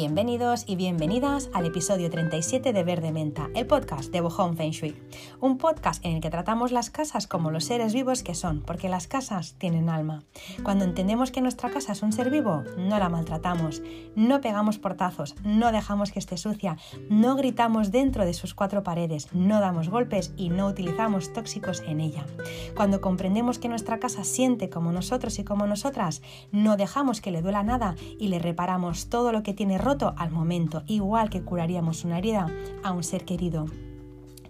Bienvenidos y bienvenidas al episodio 37 de Verde Menta, el podcast de Bohong Feng Shui. Un podcast en el que tratamos las casas como los seres vivos que son, porque las casas tienen alma. Cuando entendemos que nuestra casa es un ser vivo, no la maltratamos, no pegamos portazos, no dejamos que esté sucia, no gritamos dentro de sus cuatro paredes, no damos golpes y no utilizamos tóxicos en ella. Cuando comprendemos que nuestra casa siente como nosotros y como nosotras, no dejamos que le duela nada y le reparamos todo lo que tiene al momento, igual que curaríamos una herida a un ser querido.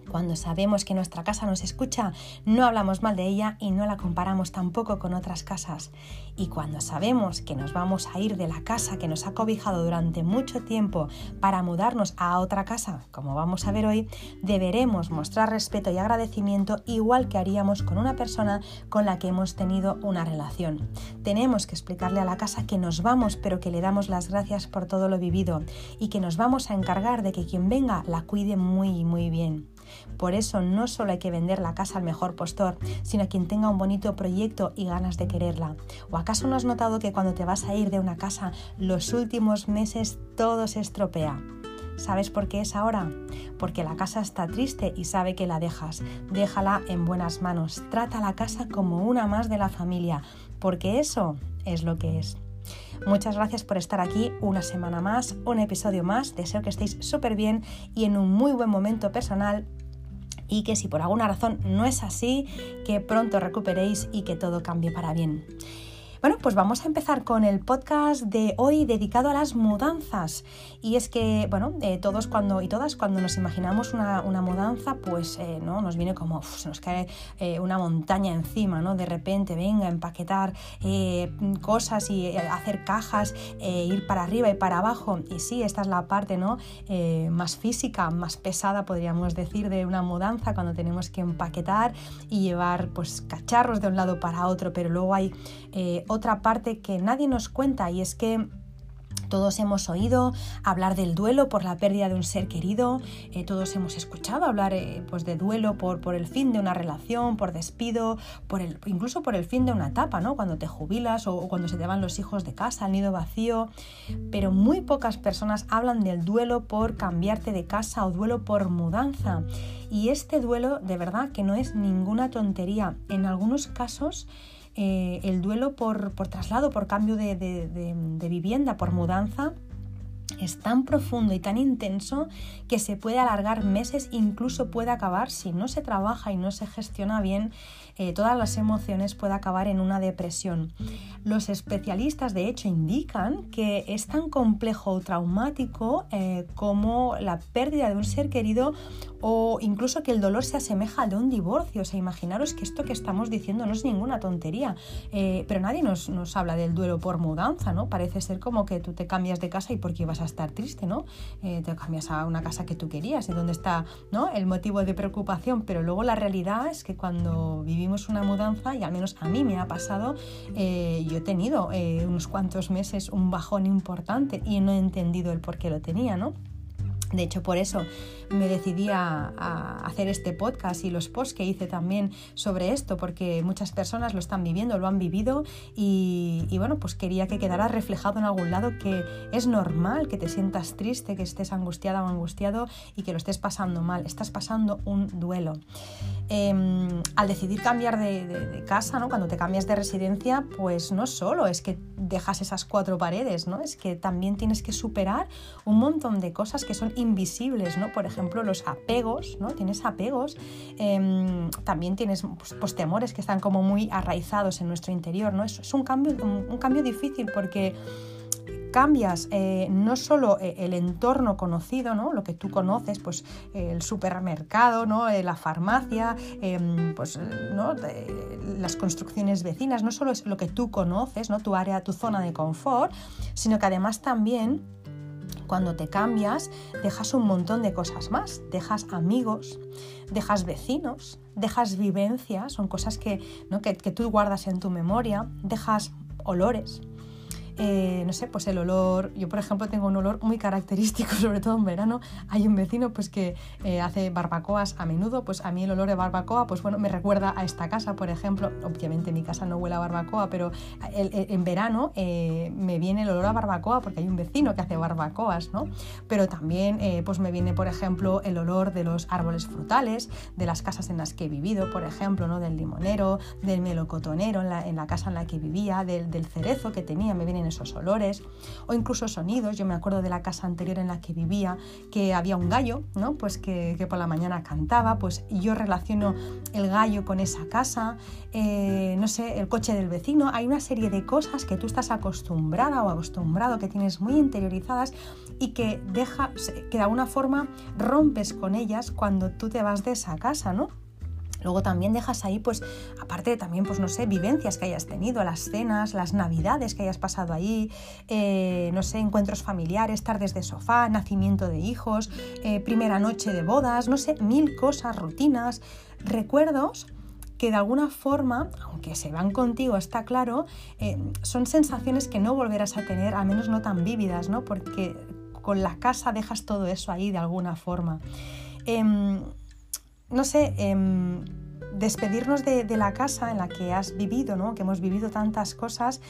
Cuando sabemos que nuestra casa nos escucha, no hablamos mal de ella y no la comparamos tampoco con otras casas. Y cuando sabemos que nos vamos a ir de la casa que nos ha cobijado durante mucho tiempo para mudarnos a otra casa, como vamos a ver hoy, deberemos mostrar respeto y agradecimiento igual que haríamos con una persona con la que hemos tenido una relación. Tenemos que explicarle a la casa que nos vamos, pero que le damos las gracias por todo lo vivido y que nos vamos a encargar de que quien venga la cuide muy, muy bien. Por eso no solo hay que vender la casa al mejor postor, sino a quien tenga un bonito proyecto y ganas de quererla. ¿O acaso no has notado que cuando te vas a ir de una casa, los últimos meses todo se estropea? ¿Sabes por qué es ahora? Porque la casa está triste y sabe que la dejas. Déjala en buenas manos. Trata la casa como una más de la familia, porque eso es lo que es. Muchas gracias por estar aquí una semana más, un episodio más. Deseo que estéis súper bien y en un muy buen momento personal y que si por alguna razón no es así, que pronto recuperéis y que todo cambie para bien. Bueno, pues vamos a empezar con el podcast de hoy dedicado a las mudanzas. Y es que, bueno, eh, todos cuando y todas cuando nos imaginamos una, mudanza, pues eh, ¿no? nos viene como, se nos cae eh, una montaña encima, ¿no? De repente, venga, empaquetar cosas y hacer cajas, ir para arriba y para abajo. Y sí, esta es la parte, ¿no? más física, más pesada, podríamos decir, de una mudanza, cuando tenemos que empaquetar y llevar, pues, cacharros de un lado para otro, pero luego hay otra parte que nadie nos cuenta y es que todos hemos oído hablar del duelo por la pérdida de un ser querido, eh, todos hemos escuchado hablar eh, pues de duelo por, por, el fin de una relación, por despido, por el, incluso por el fin de una etapa, ¿no? cuando te jubilas o, cuando se te van los hijos de casa, al nido vacío, pero muy pocas personas hablan del duelo por cambiarte de casa o duelo por mudanza. Y este duelo de verdad que no es ninguna tontería. En algunos casos eh, el duelo por, traslado, por cambio de vivienda, por mudanza, es tan profundo y tan intenso que se puede alargar meses, incluso puede acabar, si no se trabaja y no se gestiona bien eh, todas las emociones, puede acabar en una depresión. Los especialistas, de hecho, indican que es tan complejo o traumático eh, como la pérdida de un ser querido o incluso que el dolor se asemeja al de un divorcio. O sea, imaginaros que esto que estamos diciendo no es ninguna tontería, eh, pero nadie nos, nos habla del duelo por mudanza, ¿no? Parece ser como que tú te cambias de casa y porque vas a estar triste, ¿no? Te cambias a una casa que tú querías y donde está ¿no? el motivo de preocupación, pero luego la realidad es que cuando vivimos una mudanza, y al menos a mí me ha pasado, eh, yo he tenido eh, unos cuantos meses un bajón importante y no he entendido el por qué lo tenía, ¿no? De hecho, por eso me decidí a, hacer este podcast y los posts que hice también sobre esto, porque muchas personas lo están viviendo, lo han vivido y, bueno, pues quería que quedara reflejado en algún lado que es normal que te sientas triste, que estés angustiada o angustiado y que lo estés pasando mal, estás pasando un duelo. Em, al decidir cambiar de, casa, ¿no? cuando te cambias de residencia, pues no solo es que dejas esas cuatro paredes, ¿no? es que también tienes que superar un montón de cosas que son invisibles, ¿no? Por ejemplo, los apegos, ¿no? Tienes apegos, em, también tienes pues, pues, temores que están como muy arraizados en nuestro interior, ¿no? Es, un, cambio, un, cambio difícil porque cambias eh, no solo eh, el entorno conocido, ¿no? lo que tú conoces, pues el supermercado, ¿no? Eh, la farmacia, em, pues, ¿no? las construcciones vecinas, no solo es lo que tú conoces, ¿no? tu área, tu zona de confort, sino que además también cuando te cambias, dejas un montón de cosas más. Dejas amigos, dejas vecinos, dejas vivencias, son cosas que, ¿no? que, tú guardas en tu memoria, dejas olores. Eh, no sé, pues el olor, yo por ejemplo tengo un olor muy característico, sobre todo en verano, hay un vecino pues que eh, hace barbacoas a menudo, pues a mí el olor de barbacoa, pues bueno, me recuerda a esta casa, por ejemplo, obviamente mi casa no huele a barbacoa, pero en verano eh, me viene el olor a barbacoa porque hay un vecino que hace barbacoas, ¿no? Pero también pues me viene, por ejemplo, el olor de los árboles frutales, de las casas en las que he vivido, por ejemplo, ¿no? Del limonero, del melocotonero en la, casa en la que vivía, del, del cerezo que tenía, me vienen esos olores, o incluso sonidos. Yo me acuerdo de la casa anterior en la que vivía, que había un gallo, ¿no? Pues que, por la mañana cantaba, pues yo relaciono el gallo con esa casa, eh, no sé, el coche del vecino. Hay una serie de cosas que tú estás acostumbrada o acostumbrado, que tienes muy interiorizadas y que deja, que de alguna forma rompes con ellas cuando tú te vas de esa casa, ¿no? Luego también dejas ahí, pues, aparte también, pues, no sé, vivencias que hayas tenido, las cenas, las navidades que hayas pasado ahí, eh, no sé, encuentros familiares, tardes de sofá, nacimiento de hijos, eh, primera noche de bodas, no sé, mil cosas, rutinas, recuerdos que de alguna forma, aunque se van contigo, está claro, eh, son sensaciones que no volverás a tener, al menos no tan vívidas, ¿no? Porque con la casa dejas todo eso ahí de alguna forma. No sé, em, despedirnos de, la casa en la que has vivido, ¿no? que hemos vivido tantas cosas,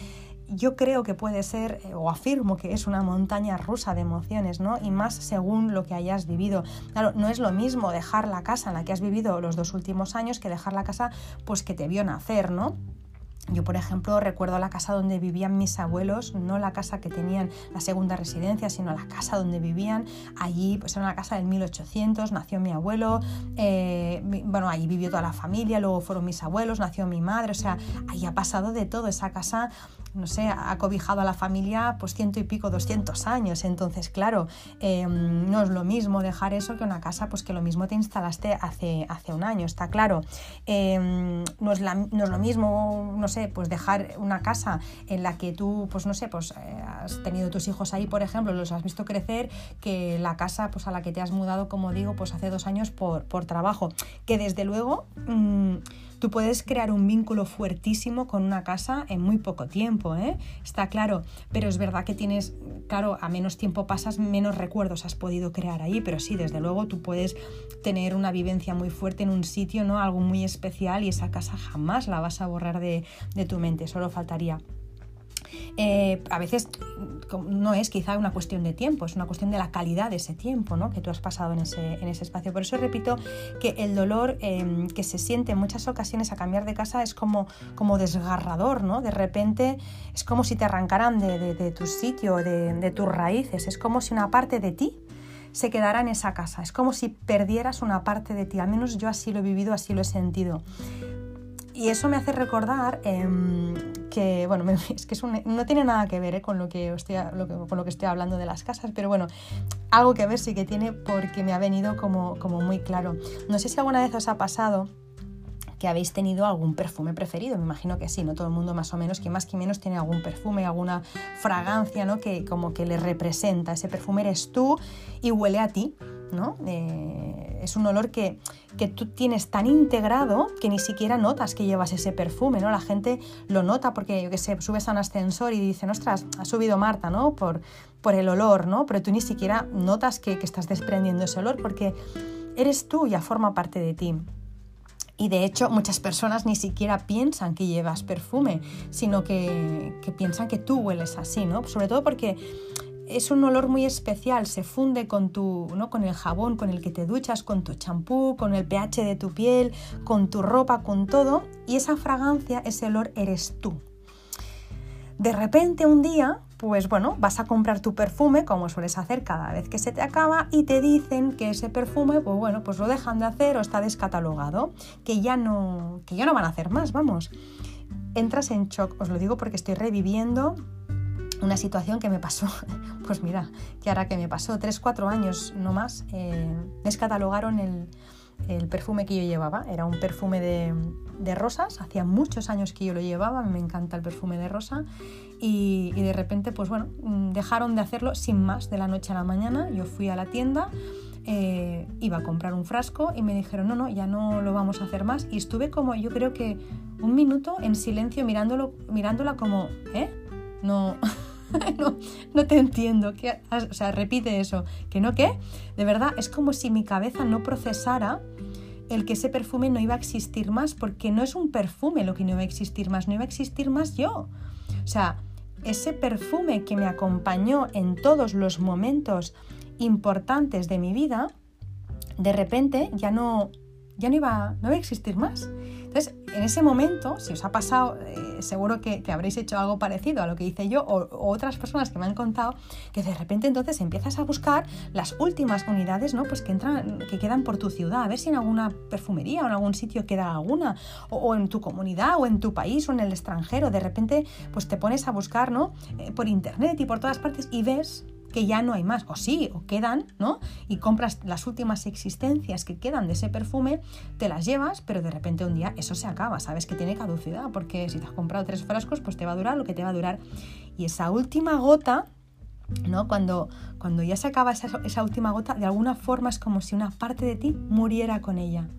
yo creo que puede ser, eh, o afirmo que es una montaña rusa de emociones, ¿no? Y más según lo que hayas vivido. Claro, no es lo mismo dejar la casa en la que has vivido los dos últimos años que dejar la casa pues que te vio nacer, ¿no? Yo, por ejemplo, recuerdo la casa donde vivían mis abuelos, no la casa que tenían la segunda residencia, sino la casa donde vivían. Allí, pues era una casa del 1800, nació mi abuelo, eh, bueno, allí vivió toda la familia, luego fueron mis abuelos, nació mi madre, o sea, ahí ha pasado de todo. Esa casa no sé, ha cobijado a la familia pues ciento y pico, doscientos años. Entonces, claro, em, no es lo mismo dejar eso que una casa pues que lo mismo te instalaste hace, hace un año, está claro. Em, no, es no, es lo mismo, no sé, pues dejar una casa en la que tú, pues no sé, pues eh, has tenido tus hijos ahí, por ejemplo, los has visto crecer, que la casa pues a la que te has mudado, como digo, pues hace dos años por, por trabajo. Que desde luego... Mm, Tú puedes crear un vínculo fuertísimo con una casa en muy poco tiempo, ¿eh? está claro, pero es verdad que tienes, claro, a menos tiempo pasas, menos recuerdos has podido crear ahí, pero sí, desde luego tú puedes tener una vivencia muy fuerte en un sitio, ¿no? Algo muy especial y esa casa jamás la vas a borrar de, de tu mente, solo faltaría. Eh, a veces no es quizá una cuestión de tiempo, es una cuestión de la calidad de ese tiempo ¿no? que tú has pasado en ese, en ese espacio. Por eso repito que el dolor em, que se siente en muchas ocasiones a cambiar de casa es como, como desgarrador, ¿no? De repente es como si te arrancaran de, de, tu sitio, de, de tus raíces, es como si una parte de ti se quedara en esa casa. Es como si perdieras una parte de ti. Al menos yo así lo he vivido, así lo he sentido. Y eso me hace recordar em, que, bueno, es que no tiene nada que ver eh, con, lo que estoy, con lo que estoy hablando de las casas, pero bueno, algo que ver sí que tiene porque me ha venido como, como muy claro. No sé si alguna vez os ha pasado que habéis tenido algún perfume preferido. Me imagino que sí, ¿no? Todo el mundo más o menos, que más que menos tiene algún perfume, alguna fragancia, ¿no? Que como que le representa. Ese perfume eres tú y huele a ti. ¿No? Eh, es un olor que, tú tienes tan integrado que ni siquiera notas que llevas ese perfume, ¿no? La gente lo nota porque, yo que subes a un ascensor y dicen, ostras, ha subido Marta, ¿no? Por, por el olor, ¿no? Pero tú ni siquiera notas que, estás desprendiendo ese olor porque eres tú, ya forma parte de ti. Y de hecho muchas personas ni siquiera piensan que llevas perfume, sino que, que piensan que tú hueles así, ¿no? Sobre todo porque es un olor muy especial, se funde con, tu, ¿no? con el jabón con el que te duchas, con tu champú, con el pH de tu piel, con tu ropa, con todo, y esa fragancia, ese olor eres tú. De repente un día, pues bueno, vas a comprar tu perfume, como sueles hacer cada vez que se te acaba, y te dicen que ese perfume, pues bueno, pues lo dejan de hacer o está descatalogado, que ya no, que ya no van a hacer más, vamos. Entras en shock, os lo digo porque estoy reviviendo una situación que me pasó, pues mira, que ahora que me pasó 3-4 años no más, eh, descatalogaron el, el, perfume que yo llevaba. Era un perfume de, de, rosas, hacía muchos años que yo lo llevaba, me encanta el perfume de rosa, y, y, de repente, pues bueno, mm, dejaron de hacerlo sin más de la noche a la mañana. Yo fui a la tienda. Eh, iba a comprar un frasco y me dijeron, no, no, ya no lo vamos a hacer más. Y estuve como, yo creo que un minuto en silencio mirándolo, mirándola como, ¿eh? No, no, te entiendo. o sea, repite eso. ¿Que no qué? De verdad, es como si mi cabeza no procesara el que ese perfume no iba a existir más, porque no es un perfume lo que no iba a existir más, no iba a existir más yo. O sea, ese perfume que me acompañó en todos los momentos importantes de mi vida, de repente ya no, ya no iba, no iba a existir más. Entonces, en ese momento, si os ha pasado, eh, seguro que, habréis hecho algo parecido a lo que hice yo o, otras personas que me han contado, que de repente entonces empiezas a buscar las últimas unidades ¿no? pues que, entran, que quedan por tu ciudad, a ver si en alguna perfumería o en algún sitio queda alguna, o, en tu comunidad o en tu país o en el extranjero. De repente pues te pones a buscar ¿no? Eh, por internet y por todas partes y ves que ya no hay más, o sí, o quedan, ¿no? Y compras las últimas existencias que quedan de ese perfume, te las llevas, pero de repente un día eso se acaba, sabes que tiene caducidad, porque si te has comprado tres frascos, pues te va a durar lo que te va a durar. Y esa última gota, ¿no? Cuando, cuando ya se acaba esa, esa última gota, de alguna forma es como si una parte de ti muriera con ella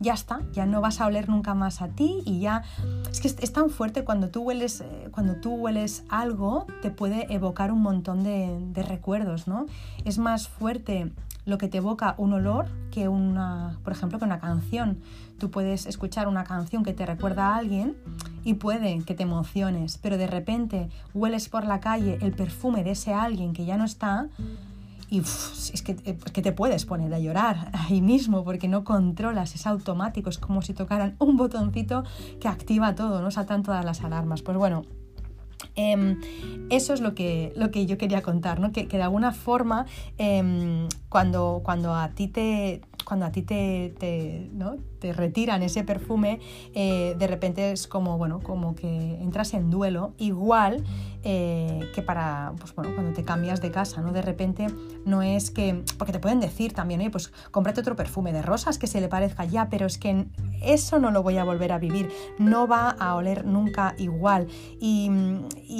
ya está, ya no vas a oler nunca más a ti y ya es que es, tan fuerte cuando tú hueles eh, cuando tú hueles algo te puede evocar un montón de, de, recuerdos, ¿no? Es más fuerte lo que te evoca un olor que una, por ejemplo, que una canción. Tú puedes escuchar una canción que te recuerda a alguien y puede que te emociones, pero de repente hueles por la calle el perfume de ese alguien que ya no está y es, que, eh, que, te puedes poner a llorar ahí mismo porque no controlas, es automático, es como si tocaran un botoncito que activa todo, no saltan todas las alarmas. Pues bueno, em, eso es lo que, lo que yo quería contar, ¿no? que, de alguna forma em, cuando, cuando a ti te, cuando a ti te, ¿no? te retiran ese perfume, eh, de repente es como, bueno, como que entras en duelo, igual eh, que para, pues bueno, cuando te cambias de casa, ¿no? De repente no es que, porque te pueden decir también, ¿eh? pues cómprate otro perfume de rosas que se le parezca ya, pero es que eso no lo voy a volver a vivir, no va a oler nunca igual. Y,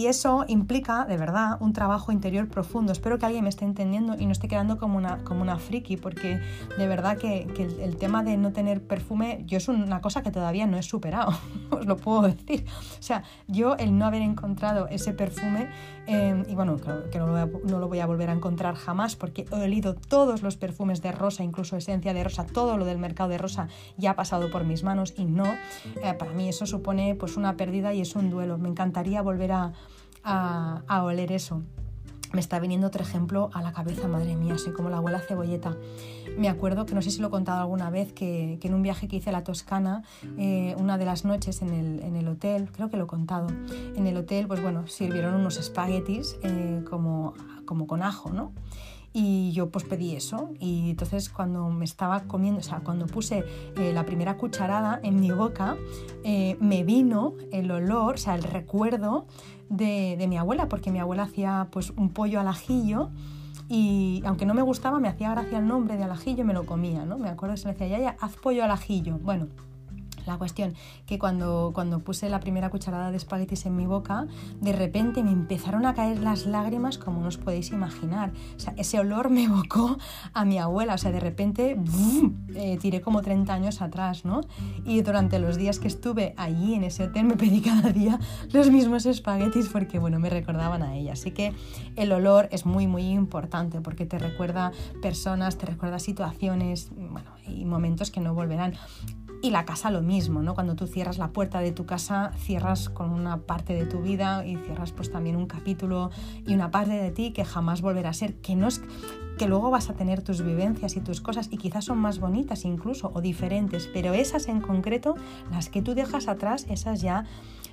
eso implica, de verdad, un trabajo interior profundo. Espero que alguien me esté entendiendo y no esté quedando como una, como una friki, porque de verdad que, el, tema de no tener perfume, yo es una cosa que todavía no he superado, os lo puedo decir. O sea, yo el no haber encontrado ese perfume, eh, y bueno, que, no, lo voy a, no lo voy a volver a encontrar jamás, porque he olido todos los perfumes de rosa, incluso esencia de rosa, todo lo del mercado de rosa ya ha pasado por mis manos y no, eh, para mí eso supone pues una pérdida y es un duelo. Me encantaría volver a, a, a oler eso me está viniendo otro ejemplo a la cabeza, madre mía, soy como la abuela cebolleta. Me acuerdo que no sé si lo he contado alguna vez, que, en un viaje que hice a la Toscana, eh, una de las noches en el, en el, hotel, creo que lo he contado, en el hotel, pues bueno, sirvieron unos espaguetis eh, como, como con ajo, ¿no? Y yo pues pedí eso y entonces cuando me estaba comiendo, o sea, cuando puse eh, la primera cucharada en mi boca, me vino el olor, o sea, el recuerdo de, mi abuela, porque mi abuela hacía pues un pollo al ajillo y aunque no me gustaba, me hacía gracia el nombre de al ajillo y me lo comía, ¿no? Me acuerdo que se me decía, ya, ya, haz pollo al ajillo. Bueno, la cuestión que cuando, cuando puse la primera cucharada de espaguetis en mi boca, de repente me empezaron a caer las lágrimas como no os podéis imaginar. Ese olor me evocó a mi abuela. O sea, de repente eh, tiré como 30 años atrás, ¿no? Y durante los días que estuve allí en ese hotel me pedí cada día los mismos espaguetis porque, bueno, me recordaban a ella. Así que el olor es muy, muy importante porque te recuerda personas, te recuerda situaciones, bueno, y momentos que no volverán. Y la casa lo mismo, ¿no? Cuando tú cierras la puerta de tu casa, cierras con una parte de tu vida y cierras pues también un capítulo y una parte de ti que jamás volverá a ser, que no es que luego vas a tener tus vivencias y tus cosas y quizás son más bonitas incluso o diferentes, pero esas en concreto, las que tú dejas atrás, esas ya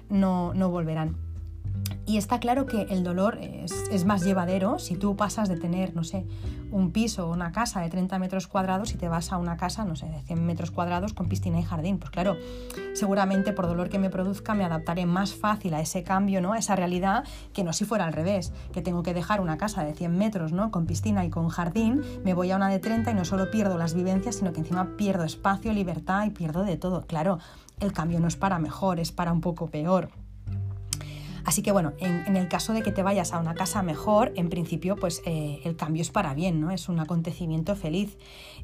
no, no volverán. Y está claro que el dolor es, más llevadero si tú pasas de tener, no sé, un piso o una casa de 30 metros cuadrados y te vas a una casa, no sé, de 100 metros cuadrados con piscina y jardín. Pues claro, seguramente por dolor que me produzca me adaptaré más fácil a ese cambio, ¿no? A esa realidad que no si fuera al revés, que tengo que dejar una casa de 100 metros, ¿no? Con piscina y con jardín, me voy a una de 30 y no solo pierdo las vivencias, sino que encima pierdo espacio, libertad y pierdo de todo. Claro, el cambio no es para mejor, es para un poco peor. Así que bueno, en, el caso de que te vayas a una casa mejor, en principio pues eh, el cambio es para bien, ¿no? Es un acontecimiento feliz.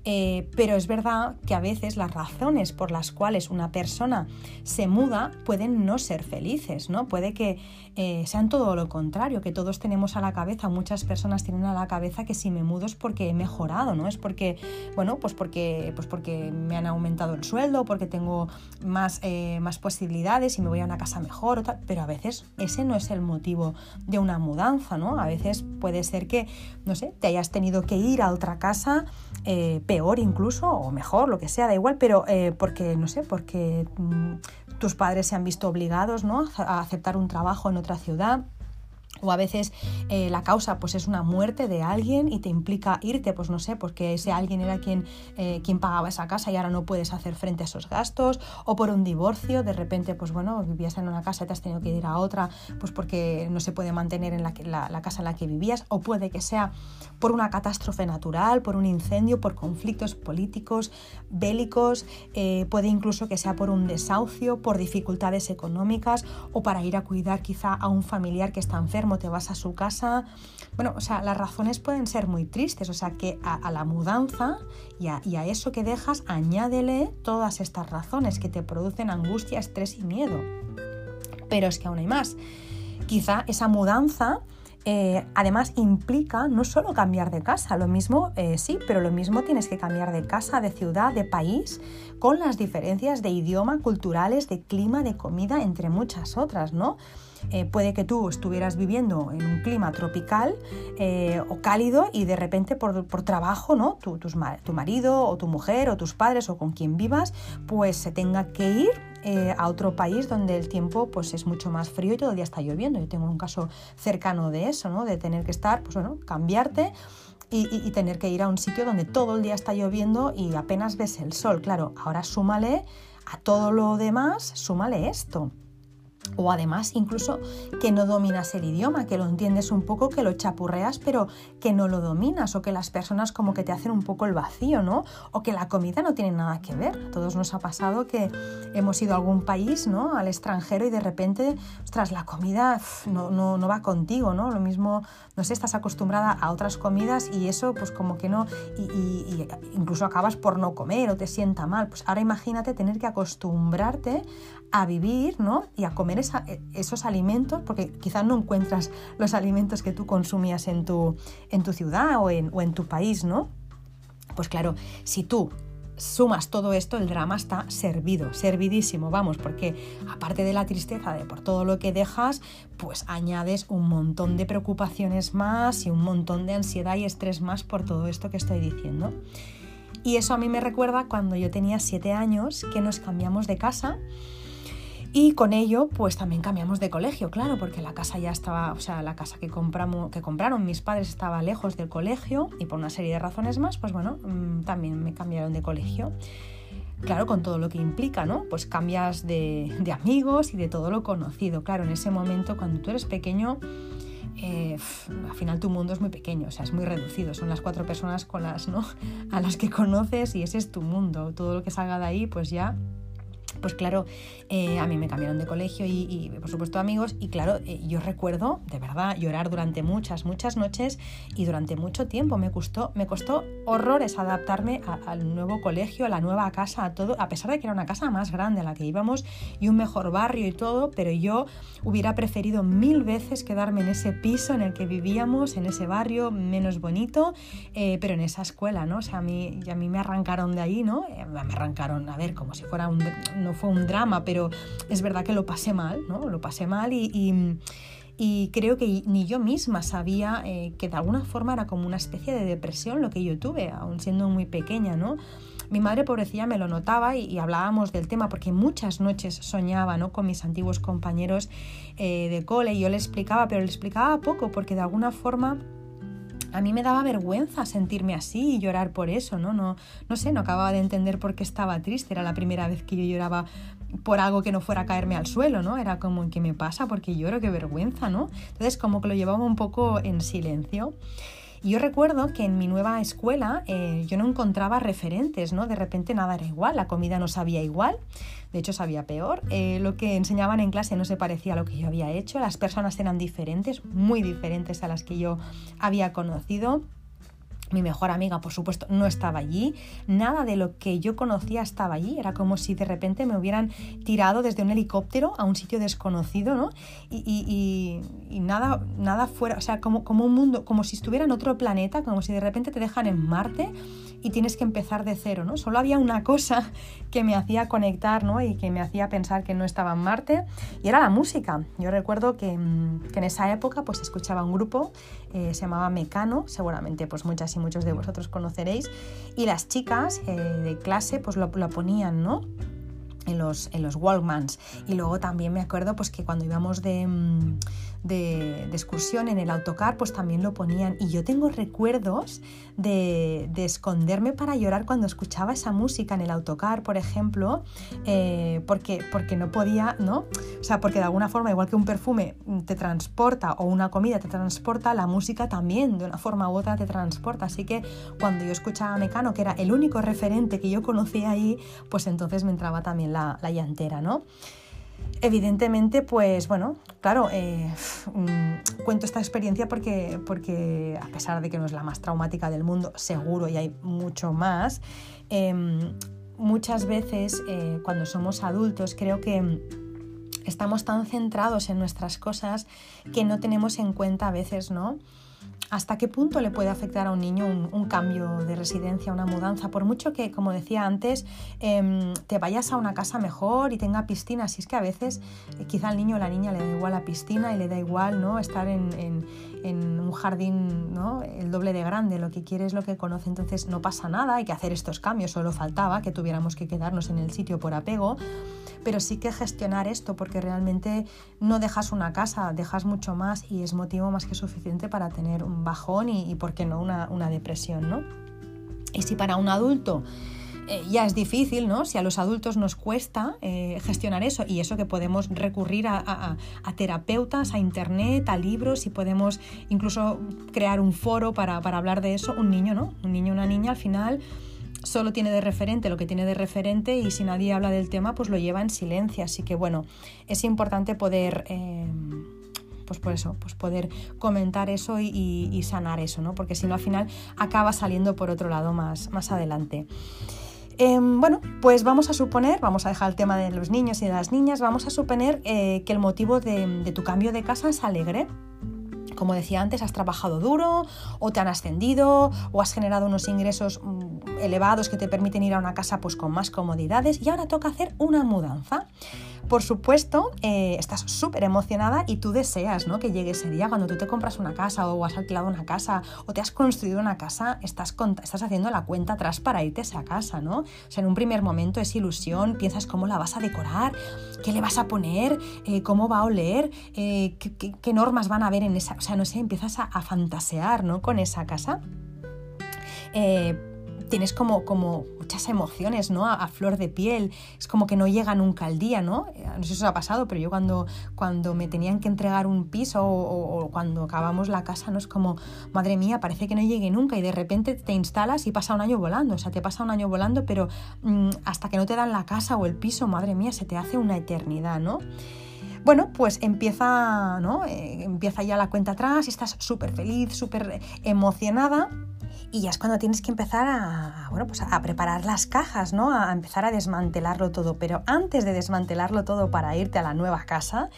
Eh, pero es verdad que a veces las razones por las cuales una persona se muda pueden no ser felices, ¿no? Puede que eh, sean todo lo contrario, que todos tenemos a la cabeza, muchas personas tienen a la cabeza que si me mudo es porque he mejorado, ¿no? Es porque, bueno, pues porque, pues porque me han aumentado el sueldo, porque tengo más, más posibilidades y me voy a una casa mejor, pero a veces ese no es el motivo de una mudanza, ¿no? A veces puede ser que, no sé, te hayas tenido que ir a otra casa eh, peor incluso, o mejor, lo que sea, da igual, pero porque, no sé, porque... Mm, tus padres se han visto obligados ¿no? a aceptar un trabajo en otra ciudad o a veces eh, la causa pues es una muerte de alguien y te implica irte, pues no sé, porque ese alguien era quien, eh, quien pagaba esa casa y ahora no puedes hacer frente a esos gastos, o por un divorcio, de repente pues bueno, vivías en una casa y te has tenido que ir a otra, pues porque no se puede mantener en la, casa en la que vivías, o puede que sea por una catástrofe natural, por un incendio, por conflictos políticos, bélicos, eh, puede incluso que sea por un desahucio, por dificultades económicas, o para ir a cuidar quizá a un familiar que está enfermo, te vas a su casa. Bueno, o sea, las razones pueden ser muy tristes, o sea que a, la mudanza y a, eso que dejas, añádele todas estas razones que te producen angustia, estrés y miedo. Pero es que aún hay más. Quizá esa mudanza eh, además implica no solo cambiar de casa, lo mismo eh, sí, pero lo mismo tienes que cambiar de casa, de ciudad, de país, con las diferencias de idioma, culturales, de clima, de comida, entre muchas otras, ¿no? Eh, puede que tú estuvieras viviendo en un clima tropical o cálido y de repente por, trabajo, ¿no? Tu, tu marido o tu mujer o tus padres o con quien vivas, pues se tenga que ir eh, a otro país donde el tiempo pues, es mucho más frío y todo el día está lloviendo. Yo tengo un caso cercano de eso, ¿no? de tener que estar, pues bueno, cambiarte y, y, tener que ir a un sitio donde todo el día está lloviendo y apenas ves el sol. Claro, ahora súmale a todo lo demás, súmale esto. O además incluso que no dominas el idioma, que lo entiendes un poco, que lo chapurreas, pero que no lo dominas, o que las personas como que te hacen un poco el vacío, ¿no? O que la comida no tiene nada que ver. A todos nos ha pasado que hemos ido a algún país, ¿no? Al extranjero y de repente, ostras, la comida no, no, no va contigo, ¿no? Lo mismo, no sé, estás acostumbrada a otras comidas y eso pues como que no, y, y incluso acabas por no comer o te sienta mal. Pues ahora imagínate tener que acostumbrarte a vivir, ¿no? Y a comer e, esos alimentos, porque quizás no encuentras los alimentos que tú consumías en tu, en tu ciudad o en, o en tu país, ¿no? Pues claro, si tú sumas todo esto, el drama está servido, servidísimo, vamos, porque aparte de la tristeza de por todo lo que dejas, pues añades un montón de preocupaciones más y un montón de ansiedad y estrés más por todo esto que estoy diciendo. Y eso a mí me recuerda cuando yo tenía siete años que nos cambiamos de casa y con ello, pues también cambiamos de colegio, claro, porque la casa ya estaba, o sea, la casa que, compramos, que compraron mis padres estaba lejos del colegio y por una serie de razones más, pues bueno, mm, también me cambiaron de colegio. Claro, con todo lo que implica, ¿no? Pues cambias de, amigos y de todo lo conocido. Claro, en ese momento, cuando tú eres pequeño, eh, al final tu mundo es muy pequeño, o sea, es muy reducido. Son las cuatro personas con las, ¿no? a las que conoces y ese es tu mundo. Todo lo que salga de ahí, pues ya pues claro, eh, a mí me cambiaron de colegio y, por supuesto amigos y claro, eh, yo recuerdo de verdad llorar durante muchas, muchas noches y durante mucho tiempo. Me costó, me costó horrores adaptarme al nuevo colegio, a la nueva casa, a todo, a pesar de que era una casa más grande a la que íbamos y un mejor barrio y todo, pero yo hubiera preferido mil veces quedarme en ese piso en el que vivíamos, en ese barrio menos bonito, eh, pero en esa escuela, ¿no? O sea, a mí, a mí me arrancaron de ahí, ¿no? me arrancaron, a ver, como si fuera un fue un drama, pero es verdad que lo pasé mal, ¿no? Lo pasé mal y, creo que ni yo misma sabía eh, que de alguna forma era como una especie de depresión lo que yo tuve, aún siendo muy pequeña, ¿no? Mi madre pobrecilla me lo notaba y, hablábamos del tema porque muchas noches soñaba ¿no? con mis antiguos compañeros eh, de cole y yo le explicaba, pero le explicaba poco porque de alguna forma a mí me daba vergüenza sentirme así y llorar por eso, ¿no? No, no sé, no acababa de entender por qué estaba triste. Era la primera vez que yo lloraba por algo que no fuera a caerme al suelo, ¿no? Era como, ¿qué me pasa? Porque lloro, qué vergüenza, ¿no? Entonces como que lo llevaba un poco en silencio. Yo recuerdo que en mi nueva escuela eh, yo no encontraba referentes, ¿no? De repente nada era igual, la comida no sabía igual, de hecho sabía peor, eh, lo que enseñaban en clase no se parecía a lo que yo había hecho, las personas eran diferentes, muy diferentes a las que yo había conocido. Mi mejor amiga, por supuesto, no estaba allí. Nada de lo que yo conocía estaba allí. Era como si de repente me hubieran tirado desde un helicóptero a un sitio desconocido, ¿no? Y, nada, nada fuera, o sea, como, un mundo, como si estuviera en otro planeta, como si de repente te dejan en Marte y tienes que empezar de cero, ¿no? Solo había una cosa que me hacía conectar, ¿no? Y que me hacía pensar que no estaba en Marte y era la música. Yo recuerdo que, mm, en esa época pues escuchaba un grupo, eh, se llamaba Mecano, seguramente pues muchas y muchos de vosotros conoceréis, y las chicas eh, de clase pues lo, ponían, ¿no? En los, en los Walkmans. Y luego también me acuerdo pues que cuando íbamos de... Mm, de, excursión en el autocar, pues también lo ponían. Y yo tengo recuerdos de, esconderme para llorar cuando escuchaba esa música en el autocar, por ejemplo, eh, porque, porque no podía, ¿no? O sea, porque de alguna forma, igual que un perfume te transporta o una comida te transporta, la música también de una forma u otra te transporta. Así que cuando yo escuchaba Mecano, que era el único referente que yo conocía ahí, pues entonces me entraba también la llantera, ¿no? Evidentemente, pues bueno, claro, eh, mm, cuento esta experiencia porque, porque a pesar de que no es la más traumática del mundo, seguro y hay mucho más, em, muchas veces eh, cuando somos adultos creo que estamos tan centrados en nuestras cosas que no tenemos en cuenta a veces, ¿no? ¿Hasta qué punto le puede afectar a un niño un, cambio de residencia, una mudanza? Por mucho que, como decía antes, em, te vayas a una casa mejor y tenga piscina, si es que a veces eh, quizá al niño o la niña le da igual la piscina y le da igual ¿no? estar en, un jardín ¿no? el doble de grande, lo que quiere es lo que conoce, entonces no pasa nada, hay que hacer estos cambios, solo faltaba que tuviéramos que quedarnos en el sitio por apego, pero sí que gestionar esto porque realmente no dejas una casa, dejas mucho más y es motivo más que suficiente para tener un bajón y, ¿por qué no?, una, depresión, ¿no? Y si para un adulto eh, ya es difícil, ¿no? Si a los adultos nos cuesta eh, gestionar eso y eso que podemos recurrir a, terapeutas, a internet, a libros y podemos incluso crear un foro para, hablar de eso, un niño, ¿no? Un niño, una niña al final solo tiene de referente lo que tiene de referente y si nadie habla del tema pues lo lleva en silencio. Así que bueno, es importante poder... Eh, pues por eso, pues poder comentar eso y, sanar eso, ¿no? Porque si no al final acaba saliendo por otro lado más, más adelante. Em, bueno, pues vamos a suponer, vamos a dejar el tema de los niños y de las niñas, vamos a suponer eh, que el motivo de, de tu cambio de casa es alegre como decía antes, has trabajado duro o te han ascendido o has generado unos ingresos mm, elevados que te permiten ir a una casa pues con más comodidades y ahora toca hacer una mudanza. Por supuesto, eh, estás súper emocionada y tú deseas ¿no? que llegue ese día cuando tú te compras una casa o has alquilado una casa o te has construido una casa, estás, estás haciendo la cuenta atrás para irte a esa casa, ¿no? O sea, en un primer momento es ilusión, piensas cómo la vas a decorar, qué le vas a poner, eh, cómo va a oler, eh, qué, normas van a haber en esa... O sea, no sé, empiezas a, fantasear, ¿no? Con esa casa tienes como, como muchas emociones, ¿no? A, flor de piel, es como que no llega nunca al día, ¿no? Eh, no sé si os ha pasado, pero yo cuando, cuando me tenían que entregar un piso o, cuando acabamos la casa, ¿no? Es como, madre mía, parece que no llegue nunca y de repente te instalas y pasa un año volando, o sea, te pasa un año volando, pero mm, hasta que no te dan la casa o el piso, madre mía, se te hace una eternidad, ¿no? Bueno, pues empieza, ¿no? Eh, empieza ya la cuenta atrás, estás súper feliz, súper emocionada y ya es cuando tienes que empezar a, bueno, pues a preparar las cajas, ¿no? A empezar a desmantelarlo todo. Pero antes de desmantelarlo todo para irte a la nueva casa,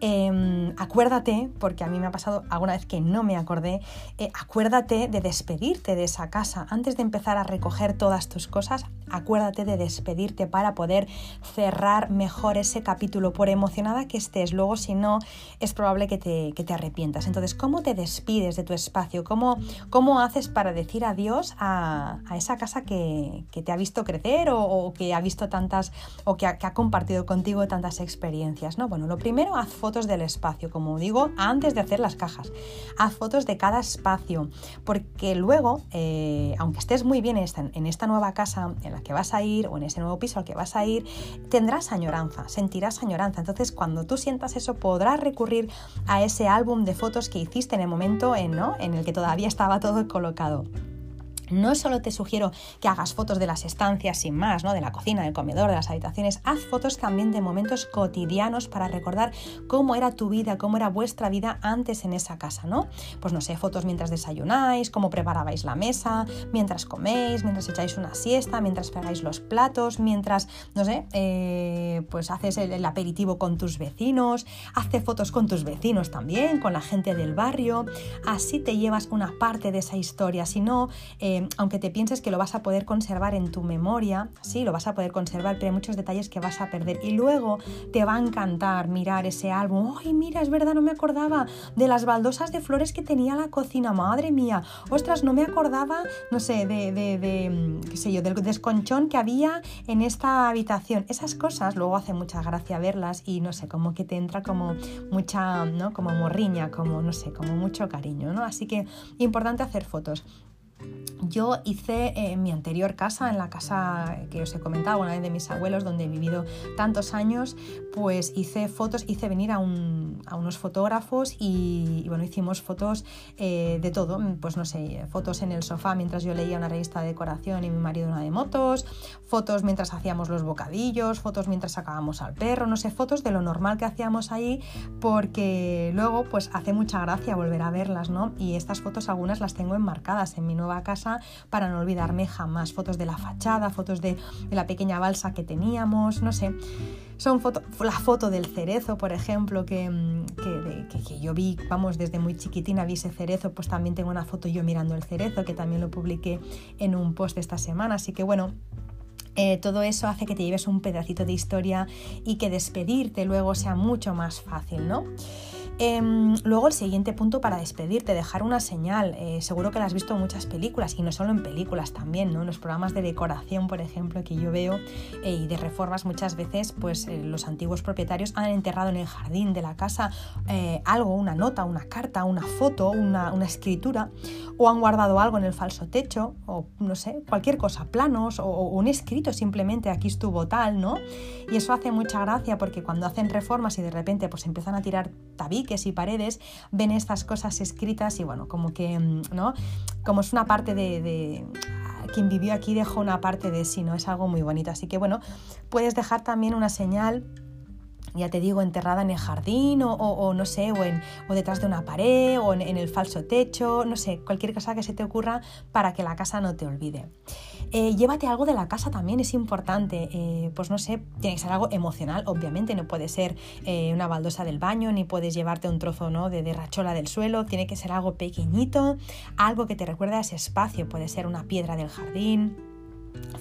Em, acuérdate, porque a mí me ha pasado alguna vez que no me acordé, eh, acuérdate de despedirte de esa casa. Antes de empezar a recoger todas tus cosas, acuérdate de despedirte para poder cerrar mejor ese capítulo, por emocionada que estés. Luego, si no, es probable que te, que te arrepientas. Entonces, ¿cómo te despides de tu espacio? ¿Cómo, cómo haces para decir adiós a, esa casa que, te ha visto crecer o, que ha visto tantas o que ha, que ha, compartido contigo tantas experiencias, ¿no? Bueno, lo primero, haz fotos del espacio, como digo, antes de hacer las cajas. Haz fotos de cada espacio, porque luego, eh, aunque estés muy bien en esta nueva casa en la que vas a ir o en ese nuevo piso al que vas a ir, tendrás añoranza, sentirás añoranza. Entonces, cuando tú sientas eso, podrás recurrir a ese álbum de fotos que hiciste en el momento en, en el que todavía estaba todo colocado. No solo te sugiero que hagas fotos de las estancias sin más, ¿no? de la cocina, del comedor, de las habitaciones, haz fotos también de momentos cotidianos para recordar cómo era tu vida, cómo era vuestra vida antes en esa casa, ¿no? Pues no sé, fotos mientras desayunáis, cómo preparabais la mesa, mientras coméis, mientras echáis una siesta, mientras pegáis los platos, mientras, no sé, eh, pues haces el, aperitivo con tus vecinos, hace fotos con tus vecinos también, con la gente del barrio, así te llevas una parte de esa historia, si no... Eh, aunque te pienses que lo vas a poder conservar en tu memoria, sí, lo vas a poder conservar, pero hay muchos detalles que vas a perder. Y luego te va a encantar mirar ese álbum. ¡Ay, mira, es verdad, no me acordaba de las baldosas de flores que tenía la cocina! ¡Madre mía! ¡Ostras, no me acordaba, no sé, de, de, de qué sé yo, del desconchón que había en esta habitación! Esas cosas luego hace mucha gracia verlas y no sé, como que te entra como mucha, ¿no? Como morriña, como, no sé, como mucho cariño, ¿no? Así que importante hacer fotos. Yo hice en eh, mi anterior casa, en la casa que os he comentado, una vez de mis abuelos, donde he vivido tantos años, pues hice fotos, hice venir a, unos fotógrafos y, bueno, hicimos fotos eh, de todo, pues no sé, fotos en el sofá mientras yo leía una revista de decoración y mi marido una de motos, fotos mientras hacíamos los bocadillos, fotos mientras sacábamos al perro, no sé, fotos de lo normal que hacíamos ahí, porque luego pues hace mucha gracia volver a verlas, ¿no? Y estas fotos algunas las tengo enmarcadas en mi nueva casa para no olvidarme jamás. Fotos de la fachada, fotos de, la pequeña balsa que teníamos, no sé. Son fotos, la foto del cerezo, por ejemplo, que, que, yo vi, vamos, desde muy chiquitina vi ese cerezo, pues también tengo una foto yo mirando el cerezo, que también lo publiqué en un post esta semana. Así que bueno, eh, todo eso hace que te lleves un pedacito de historia y que despedirte luego sea mucho más fácil, ¿no? Em, luego el siguiente punto para despedirte, dejar una señal. Eh, seguro que la has visto en muchas películas y no solo en películas también, ¿no? En los programas de decoración, por ejemplo, que yo veo eh, y de reformas muchas veces, pues eh, los antiguos propietarios han enterrado en el jardín de la casa algo, una nota, una carta, una foto, una, escritura, o han guardado algo en el falso techo, o no sé, cualquier cosa, planos o, un escrito simplemente, aquí estuvo tal, ¿no? Y eso hace mucha gracia porque cuando hacen reformas y de repente pues empiezan a tirar tabiques, y paredes ven estas cosas escritas y bueno, como que, mm, ¿no? Como es una parte de, quien vivió aquí dejó una parte de sí, ¿no? Es algo muy bonito. Así que bueno, puedes dejar también una señal ya te digo, enterrada en el jardín o, no sé, o, detrás de una pared o en, el falso techo, no sé, cualquier cosa que se te ocurra para que la casa no te olvide. Eh, llévate algo de la casa también, es importante. Eh, pues no sé, tiene que ser algo emocional, obviamente, no puede ser eh, una baldosa del baño, ni puedes llevarte un trozo de, de rachola del suelo, tiene que ser algo pequeñito, algo que te recuerde a ese espacio, puede ser una piedra del jardín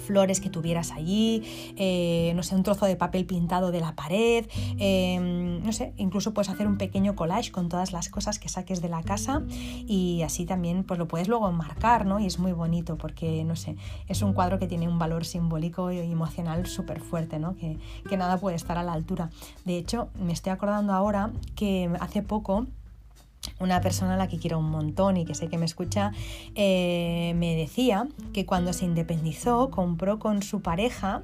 flores que tuvieras allí, eh, no sé, un trozo de papel pintado de la pared, em, no sé, incluso puedes hacer un pequeño collage con todas las cosas que saques de la casa y así también pues lo puedes luego enmarcar, ¿no? Y es muy bonito porque, no sé, es un cuadro que tiene un valor simbólico y emocional súper fuerte, ¿no? Que, que nada puede estar a la altura. De hecho, me estoy acordando ahora que hace poco una persona a la que quiero un montón y que sé que me escucha, eh, me decía que cuando se independizó compró con su pareja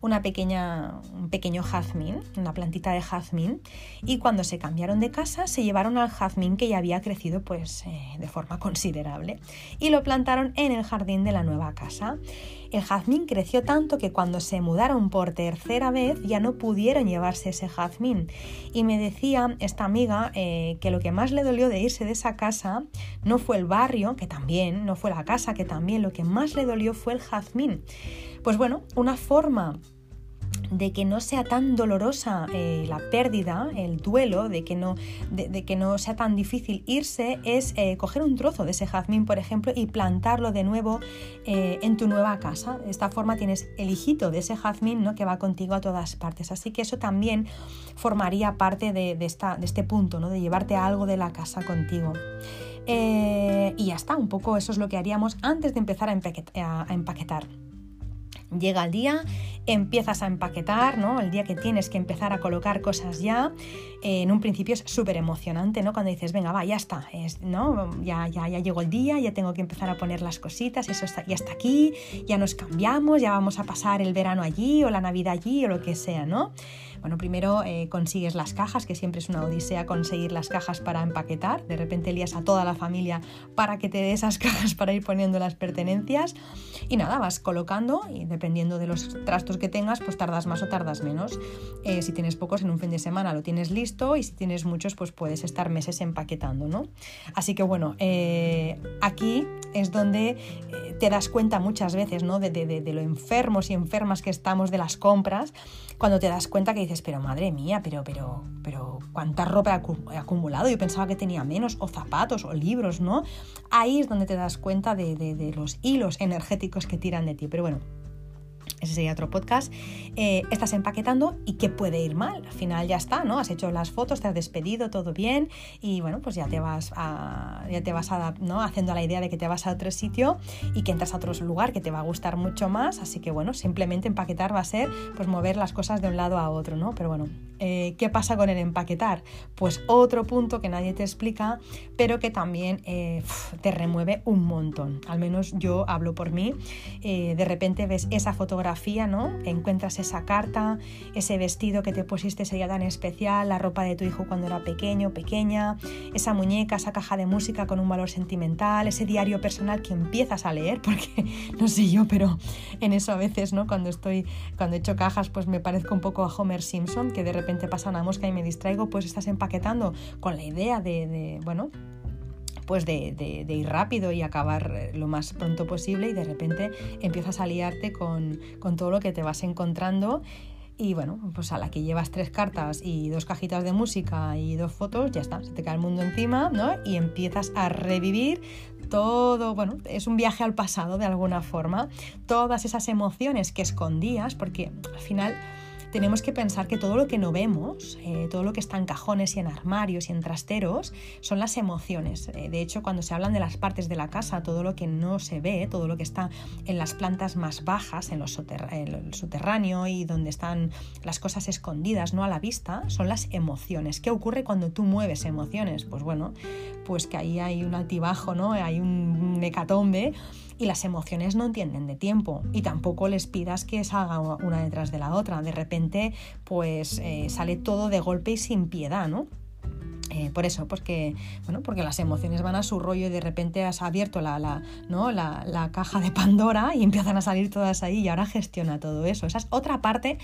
una pequeña, un pequeño jazmín, una plantita de jazmín, y cuando se cambiaron de casa se llevaron al jazmín que ya había crecido pues eh, de forma considerable y lo plantaron en el jardín de la nueva casa. El jazmín creció tanto que cuando se mudaron por tercera vez ya no pudieron llevarse ese jazmín. Y me decía esta amiga eh, que lo que más le dolió de irse de esa casa no fue el barrio, que también, no fue la casa, que también, lo que más le dolió fue el jazmín. Pues bueno, una forma de que no sea tan dolorosa eh, la pérdida, el duelo, de que no, de, que no sea tan difícil irse, es eh, coger un trozo de ese jazmín, por ejemplo, y plantarlo de nuevo eh, en tu nueva casa. De esta forma tienes el hijito de ese jazmín ¿no? que va contigo a todas partes. Así que eso también formaría parte de, esta, de este punto, ¿no? de llevarte algo de la casa contigo. Y ya está, un poco eso es lo que haríamos antes de empezar a, empaquetar. Llega el día, empiezas a empaquetar, ¿no? El día que tienes que empezar a colocar cosas ya, en un principio es súper emocionante, ¿no? Cuando dices, venga, va, ya está, ¿no? Ya, ya, ya llegó el día, ya tengo que empezar a poner las cositas, eso está, ya está aquí, ya nos cambiamos, ya vamos a pasar el verano allí o la Navidad allí o lo que sea, ¿no? Bueno, primero eh, consigues las cajas, que siempre es una odisea conseguir las cajas para empaquetar. De repente lías a toda la familia para que te dé esas cajas para ir poniendo las pertenencias. Y nada, vas colocando y dependiendo de los trastos que tengas, pues tardas más o tardas menos. Eh, si tienes pocos, en un fin de semana lo tienes listo y si tienes muchos, pues puedes estar meses empaquetando, ¿no? Así que bueno, eh, aquí es donde te das cuenta muchas veces, ¿no? De, de, lo enfermos y enfermas que estamos de las compras, cuando te das cuenta que dices, pero madre mía, pero, pero, pero, ¿cuánta ropa he acumulado? Yo pensaba que tenía menos, o zapatos, o libros, ¿no? Ahí es donde te das cuenta de, de los hilos energéticos que tiran de ti. Pero bueno, ese sería otro podcast, eh, estás empaquetando y qué puede ir mal. Al final ya está, ¿no? Has hecho las fotos, te has despedido, todo bien y bueno, pues ya te vas, a, ya te vas a, ¿no? haciendo la idea de que te vas a otro sitio y que entras a otro lugar que te va a gustar mucho más. Así que bueno, simplemente empaquetar va a ser pues mover las cosas de un lado a otro, ¿no? Pero bueno, eh, ¿qué pasa con el empaquetar? Pues otro punto que nadie te explica, pero que también eh, te remueve un montón. Al menos yo hablo por mí. de repente ves esa fotografía ¿no? Encuentras esa carta, ese vestido que te pusiste ese día tan especial, la ropa de tu hijo cuando era pequeño, pequeña, esa muñeca, esa caja de música con un valor sentimental, ese diario personal que empiezas a leer, porque no sé yo, pero en eso a veces, ¿no? Cuando estoy, cuando he hecho cajas, pues me parezco un poco a Homer Simpson, que de repente pasa una mosca y me distraigo, pues estás empaquetando con la idea de, bueno, pues de, ir rápido y acabar eh, lo más pronto posible y de repente empiezas a liarte con, todo lo que te vas encontrando y bueno, pues a la que llevas tres cartas y dos cajitas de música y dos fotos, ya está, se te cae el mundo encima, ¿no? Y empiezas a revivir todo, bueno, es un viaje al pasado de alguna forma, todas esas emociones que escondías, porque al final tenemos que pensar que todo lo que no vemos, eh, todo lo que está en cajones y en armarios y en trasteros, son las emociones. Eh, de hecho, cuando se hablan de las partes de la casa, todo lo que no se ve, todo lo que está en las plantas más bajas, en, los el subterráneo y donde están las cosas escondidas, no a la vista, son las emociones. ¿Qué ocurre cuando tú mueves emociones? Pues bueno, pues que ahí hay un altibajo, ¿no? Hay un hecatombe y las emociones no entienden de tiempo y tampoco les pidas que salga una detrás de la otra. De repente, pues eh, sale todo de golpe y sin piedad, ¿no? Eh, por eso, porque, bueno, porque las emociones van a su rollo y de repente has abierto la, la, ¿no? la, caja de Pandora y empiezan a salir todas ahí y ahora gestiona todo eso. Esa es otra parte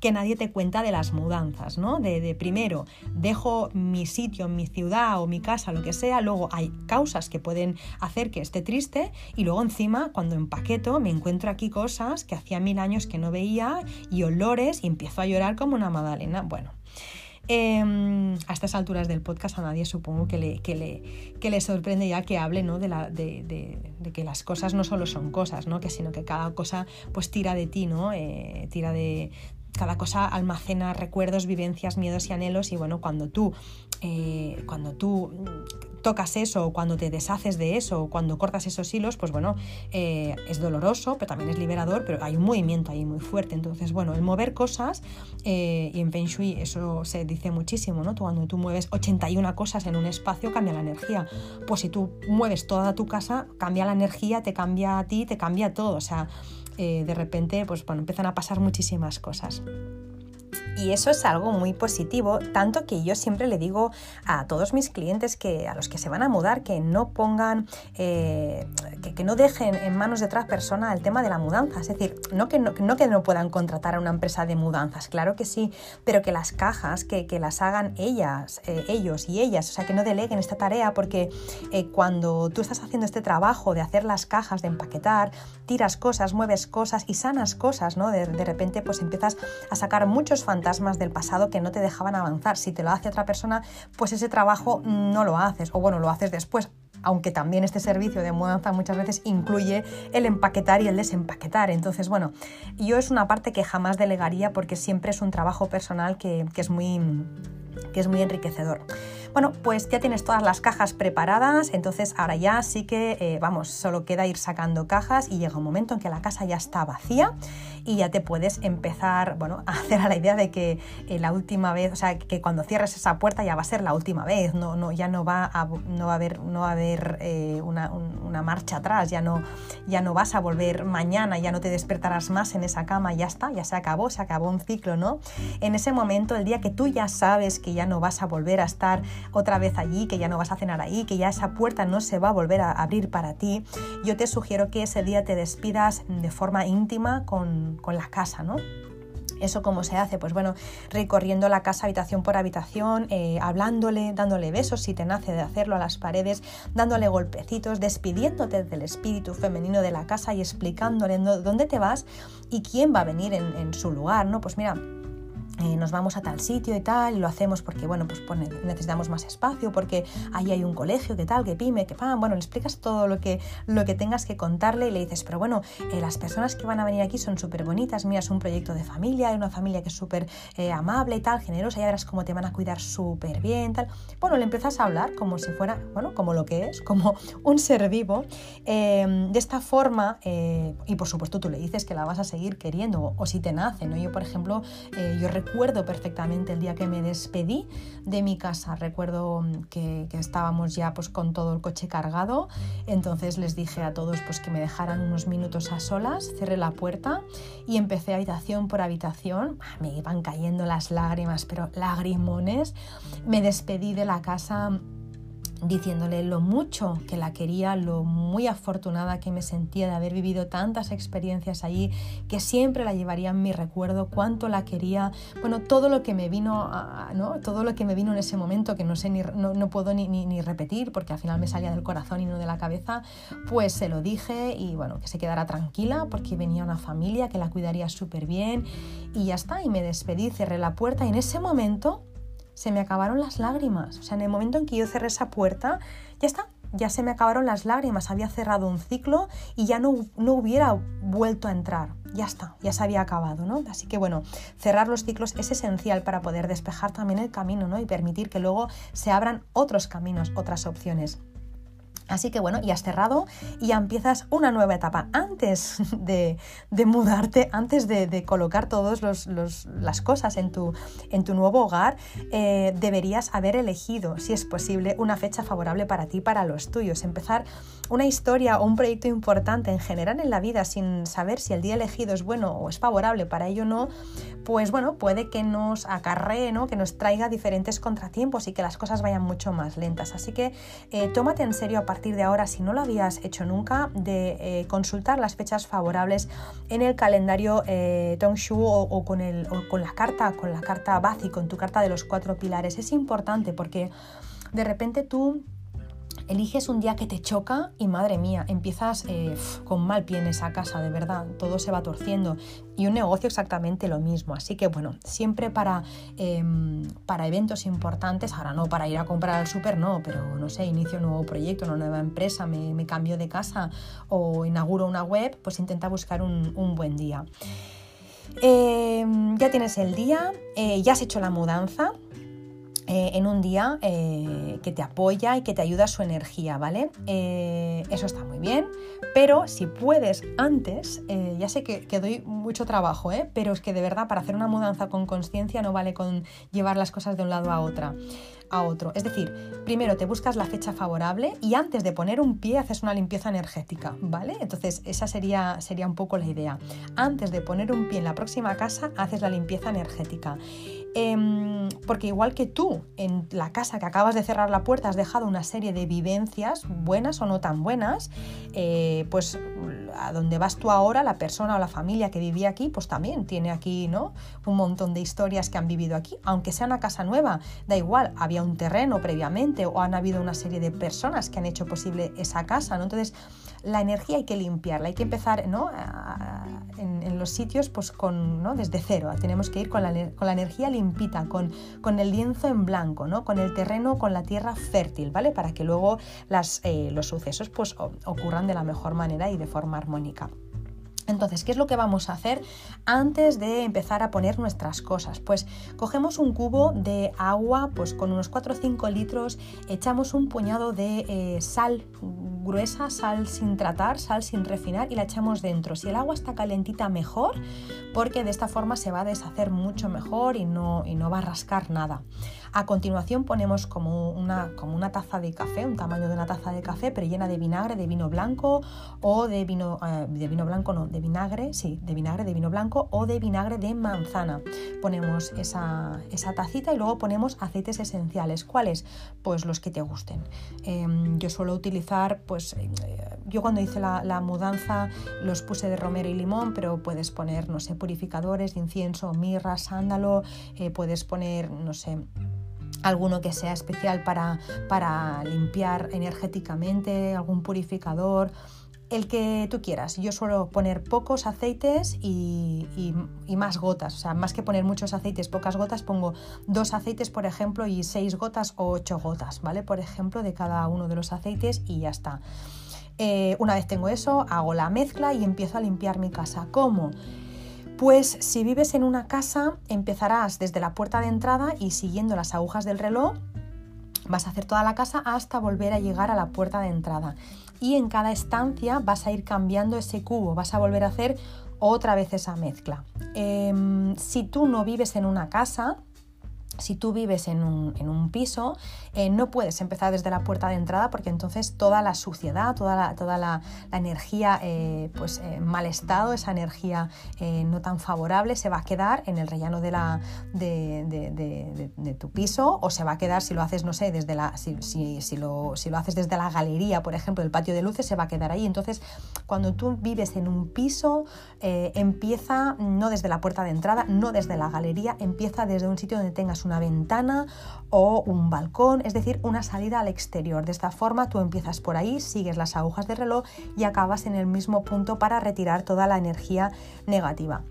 que nadie te cuenta de las mudanzas, ¿no? De, de primero, dejo mi sitio, mi ciudad o mi casa, lo que sea, luego hay causas que pueden hacer que esté triste y luego encima cuando empaqueto me encuentro aquí cosas que hacía mil años que no veía y olores y empiezo a llorar como una magdalena. Bueno, Em, a estas alturas del podcast a nadie supongo que le, que le, que le sorprende ya que hable ¿no? de, la, de, de, que las cosas no solo son cosas, ¿no? que, sino que cada cosa pues tira de ti, ¿no? Eh, tira de, cada cosa almacena recuerdos, vivencias, miedos y anhelos y bueno, cuando tú, eh, cuando tú tocas eso, cuando te deshaces de eso, cuando cortas esos hilos, pues bueno, eh, es doloroso, pero también es liberador, pero hay un movimiento ahí muy fuerte. Entonces, bueno, el mover cosas, eh, y en Feng Shui eso se dice muchísimo, ¿no? Cuando tú mueves 81 cosas en un espacio, cambia la energía. Pues si tú mueves toda tu casa, cambia la energía, te cambia a ti, te cambia todo. O sea, eh, de repente, pues bueno, empiezan a pasar muchísimas cosas. Y eso es algo muy positivo, tanto que yo siempre le digo a todos mis clientes que a los que se van a mudar que no pongan, eh, que, no dejen en manos de otra persona el tema de la mudanza. Es decir, no que no, que no puedan contratar a una empresa de mudanzas, claro que sí, pero que las cajas, que, las hagan ellas, eh, ellos y ellas, o sea, que no deleguen esta tarea porque eh, cuando tú estás haciendo este trabajo de hacer las cajas, de empaquetar, tiras cosas, mueves cosas y sanas cosas, ¿no? De, de repente pues empiezas a sacar muchos fantasmas del pasado que no te dejaban avanzar. Si te lo hace otra persona, pues ese trabajo no lo haces, o bueno, lo haces después, aunque también este servicio de mudanza muchas veces incluye el empaquetar y el desempaquetar. Entonces, bueno, yo es una parte que jamás delegaría porque siempre es un trabajo personal que, que es muy que es muy enriquecedor. Bueno, pues ya tienes todas las cajas preparadas, entonces ahora ya sí que, eh, vamos, solo queda ir sacando cajas y llega un momento en que la casa ya está vacía y ya te puedes empezar, bueno, a hacer a la idea de que eh, la última vez, o sea, que cuando cierres esa puerta ya va a ser la última vez, no, no, ya no va a, no va a haber, no va a haber eh, una, una, marcha atrás, ya no, ya no vas a volver mañana, ya no te despertarás más en esa cama, ya está, ya se acabó, se acabó un ciclo, ¿no? En ese momento, el día que tú ya sabes que ya no vas a volver a estar otra vez allí, que ya no vas a cenar ahí, que ya esa puerta no se va a volver a abrir para ti, yo te sugiero que ese día te despidas de forma íntima con, con, la casa, ¿no? ¿Eso cómo se hace? Pues bueno, recorriendo la casa habitación por habitación, eh, hablándole, dándole besos si te nace de hacerlo a las paredes, dándole golpecitos, despidiéndote del espíritu femenino de la casa y explicándole dónde te vas y quién va a venir en, en su lugar, ¿no? Pues mira, eh, nos vamos a tal sitio y tal, y lo hacemos porque, bueno, pues necesitamos más espacio, porque ahí hay un colegio, que tal, que pyme, que pan, bueno, le explicas todo lo que, lo que tengas que contarle y le dices, pero bueno, eh, las personas que van a venir aquí son súper bonitas, mira, es un proyecto de familia, hay una familia que es súper eh, amable y tal, generosa, ya verás cómo te van a cuidar súper bien, tal. Bueno, le empiezas a hablar como si fuera, bueno, como lo que es, como un ser vivo. de esta forma, y por supuesto tú le dices que la vas a seguir queriendo, o, si te nace, ¿no? Yo, por ejemplo, yo recuerdo perfectamente el día que me despedí de mi casa. Recuerdo que, estábamos ya pues, con todo el coche cargado. Entonces les dije a todos pues, que me dejaran unos minutos a solas, cerré la puerta y empecé habitación por habitación. Ah, me iban cayendo las lágrimas, pero lagrimones. Me despedí de la casa diciéndole lo mucho que la quería, lo muy afortunada que me sentía de haber vivido tantas experiencias allí, que siempre la llevaría en mi recuerdo, cuánto la quería, bueno, todo lo que me vino, ¿no? todo lo que me vino en ese momento, que no sé ni, no, puedo ni, ni, repetir, porque al final me salía del corazón y no de la cabeza, pues se lo dije y bueno, que se quedara tranquila, porque venía una familia que la cuidaría súper bien y ya está, y me despedí, cerré la puerta y en ese momento se me acabaron las lágrimas. O sea, en el momento en que yo cerré esa puerta, ya está, ya se me acabaron las lágrimas, había cerrado un ciclo y ya no, no hubiera vuelto a entrar. Ya está, ya se había acabado, ¿no? Así que bueno, cerrar los ciclos es esencial para poder despejar también el camino, ¿no? Y permitir que luego se abran otros caminos, otras opciones. Así que bueno, ya has cerrado y ya empiezas una nueva etapa. Antes de, mudarte, antes de, colocar todas las cosas en tu, en tu nuevo hogar, eh, deberías haber elegido, si es posible, una fecha favorable para ti, para los tuyos. Empezar una historia o un proyecto importante en general en la vida sin saber si el día elegido es bueno o es favorable para ello o no, pues bueno, puede que nos acarree, ¿no? que nos traiga diferentes contratiempos y que las cosas vayan mucho más lentas. Así que eh, tómate en serio a partir de ahora, si no lo habías hecho nunca, de eh, consultar las fechas favorables en el calendario eh, Tongshu o, con el, o con la carta, con la carta Bazi, con tu carta de los cuatro pilares. Es importante porque de repente tú eliges un día que te choca y madre mía, empiezas eh, con mal pie en esa casa, de verdad, todo se va torciendo. Y un negocio exactamente lo mismo. Así que bueno, siempre para, em, para eventos importantes, ahora no para ir a comprar al súper, no, pero no sé, inicio un nuevo proyecto, una nueva empresa, me, cambio de casa o inauguro una web, pues intenta buscar un, buen día. Em, ya tienes el día, eh, ya has hecho la mudanza, eh, en un día eh, que te apoya y que te ayuda su energía, ¿vale? Eh, eso está muy bien, pero si puedes antes, ya sé que, que, doy mucho trabajo, pero es que de verdad para hacer una mudanza con conciencia no vale con llevar las cosas de un lado a otra a otro. Es decir, primero te buscas la fecha favorable y antes de poner un pie haces una limpieza energética, ¿vale? Entonces esa sería, sería un poco la idea. Antes de poner un pie en la próxima casa, haces la limpieza energética. Em, porque igual que tú, en la casa que acabas de cerrar la puerta, has dejado una serie de vivencias, buenas o no tan buenas, eh, pues a donde vas tú ahora, la persona o la familia que vivía aquí, pues también tiene aquí ¿no? un montón de historias que han vivido aquí, aunque sea una casa nueva, da igual, había un terreno previamente o han habido una serie de personas que han hecho posible esa casa, ¿no? Entonces, la energía hay que limpiarla, hay que empezar ¿no? en, los sitios pues con, ¿no? desde cero, tenemos que ir con la, con la energía limpita, con, con, el lienzo en blanco, ¿no? con el terreno, con la tierra fértil, ¿vale? Para que luego las, eh, los sucesos pues ocurran de la mejor manera y de forma armónica. Entonces, ¿qué es lo que vamos a hacer antes de empezar a poner nuestras cosas? Pues cogemos un cubo de agua, pues con unos 4 o 5 litros, echamos un puñado de eh, sal gruesa, sal sin tratar, sal sin refinar y la echamos dentro. Si el agua está calentita, mejor, porque de esta forma se va a deshacer mucho mejor y no, y no va a rascar nada. A continuación ponemos como una, como una taza de café, un tamaño de una taza de café, pero llena de vinagre, de vino blanco o de vino, eh, de vino blanco, no, de vinagre, sí, de vinagre de vino blanco o de vinagre de manzana. Ponemos esa, tacita y luego ponemos aceites esenciales. ¿Cuáles? Pues los que te gusten. Em, yo suelo utilizar, pues eh, yo cuando hice la, mudanza los puse de romero y limón, pero puedes poner, no sé, purificadores de incienso, mirra, sándalo, eh, puedes poner, no sé, alguno que sea especial para, para limpiar energéticamente, algún purificador, el que tú quieras. Yo suelo poner pocos aceites y, y, más gotas. O sea, más que poner muchos aceites, pocas gotas, pongo dos aceites, por ejemplo, y seis gotas o ocho gotas, ¿vale? Por ejemplo, de cada uno de los aceites y ya está. Eh, una vez tengo eso, hago la mezcla y empiezo a limpiar mi casa. ¿Cómo? Pues si vives en una casa, empezarás desde la puerta de entrada y siguiendo las agujas del reloj, vas a hacer toda la casa hasta volver a llegar a la puerta de entrada. Y en cada estancia vas a ir cambiando ese cubo, vas a volver a hacer otra vez esa mezcla. Em, si tú no vives en una casa, si tú vives en un, piso, eh, no puedes empezar desde la puerta de entrada porque entonces toda la suciedad, toda la, toda la, energía eh, pues, en eh, mal estado, esa energía no tan favorable se va a quedar en el rellano de, la, de, tu piso o se va a quedar si lo haces, no sé, desde la, si, si, lo, si lo haces desde la galería, por ejemplo, el patio de luces, se va a quedar ahí. Entonces, cuando tú vives en un piso, empieza no desde la puerta de entrada, no desde la galería, empieza desde un sitio donde tengas una ventana o un balcón, es decir, una salida al exterior. De esta forma tú empiezas por ahí, sigues las agujas del reloj y acabas en el mismo punto para retirar toda la energía negativa.